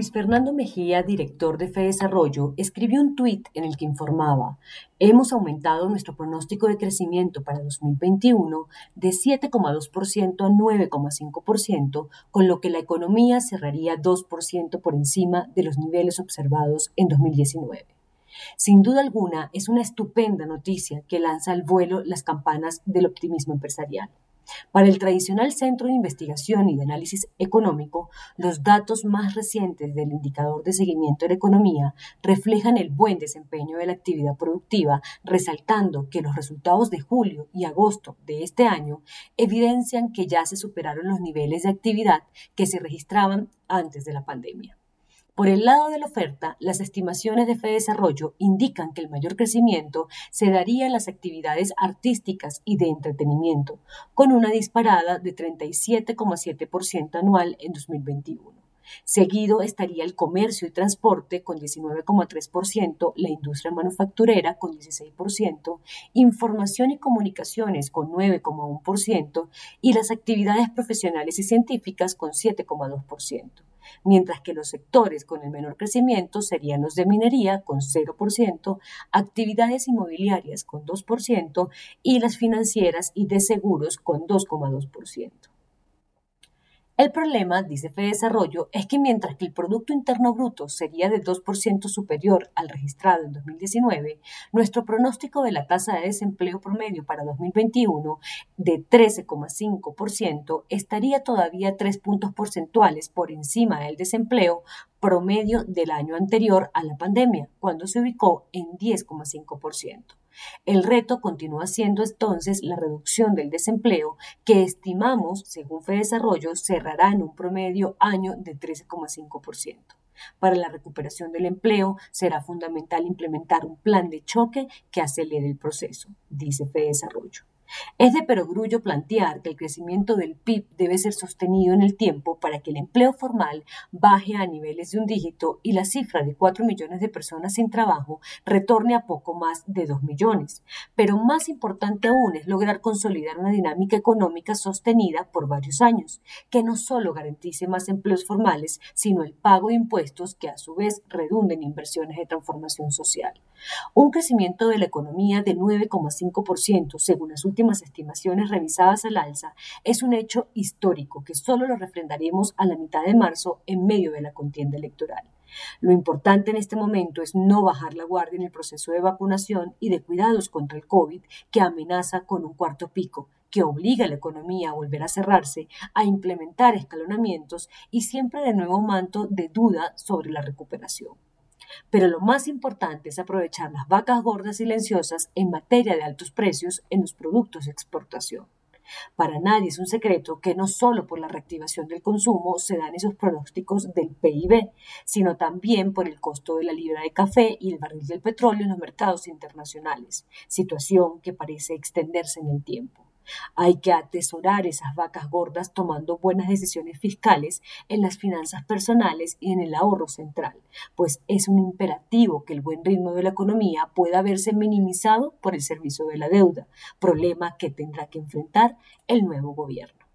Luis Fernando Mejía, director de Desarrollo, escribió un tuit en el que informaba, hemos aumentado nuestro pronóstico de crecimiento para 2021 de 7,2% a 9,5%, con lo que la economía cerraría 2% por encima de los niveles observados en 2019. Sin duda alguna, es una estupenda noticia que lanza al vuelo las campanas del optimismo empresarial. Para el tradicional Centro de Investigación y de Análisis Económico, los datos más recientes del indicador de seguimiento de la economía reflejan el buen desempeño de la actividad productiva, resaltando que los resultados de julio y agosto de este año evidencian que ya se superaron los niveles de actividad que se registraban antes de la pandemia. Por el lado de la oferta, las estimaciones de Desarrollo indican que el mayor crecimiento se daría en las actividades artísticas y de entretenimiento, con una disparada de 37,7% anual en 2021. Seguido estaría el comercio y transporte con 19,3%, la industria manufacturera con 16%, información y comunicaciones con 9,1% y las actividades profesionales y científicas con 7,2% mientras que los sectores con el menor crecimiento serían los de minería con 0%, actividades inmobiliarias con 2% y las financieras y de seguros con 2,2%. El problema, dice Desarrollo, es que mientras que el Producto Interno Bruto sería de 2% superior al registrado en 2019, nuestro pronóstico de la tasa de desempleo promedio para 2021 de 13,5% estaría todavía 3 puntos porcentuales por encima del desempleo promedio del año anterior a la pandemia, cuando se ubicó en 10,5%. El reto continúa siendo entonces la reducción del desempleo, que estimamos, según Desarrollo, cerrará en un promedio año de 13,5%. Para la recuperación del empleo será fundamental implementar un plan de choque que acelere el proceso, dice Desarrollo. Es de perogrullo plantear que el crecimiento del PIB debe ser sostenido en el tiempo para que el empleo formal baje a niveles de un dígito y la cifra de 4 millones de personas sin trabajo retorne a poco más de 2 millones. Pero más importante aún es lograr consolidar una dinámica económica sostenida por varios años, que no solo garantice más empleos formales, sino el pago de impuestos que a su vez redunden en inversiones de transformación social. Un crecimiento de la economía de 9,5% según las últimas estimaciones revisadas al alza es un hecho histórico que solo lo refrendaremos a la mitad de marzo en medio de la contienda electoral. Lo importante en este momento es no bajar la guardia en el proceso de vacunación y de cuidados contra el COVID que amenaza con un cuarto pico, que obliga a la economía a volver a cerrarse, a implementar escalonamientos y siempre de nuevo manto de duda sobre la recuperación. Pero lo más importante es aprovechar las vacas gordas silenciosas en materia de altos precios en los productos de exportación. Para nadie es un secreto que no solo por la reactivación del consumo se dan esos pronósticos del PIB, sino también por el costo de la libra de café y el barril del petróleo en los mercados internacionales, situación que parece extenderse en el tiempo. Hay que atesorar esas vacas gordas tomando buenas decisiones fiscales en las finanzas personales y en el ahorro central, pues es un imperativo que el buen ritmo de la economía pueda verse minimizado por el servicio de la deuda, problema que tendrá que enfrentar el nuevo gobierno.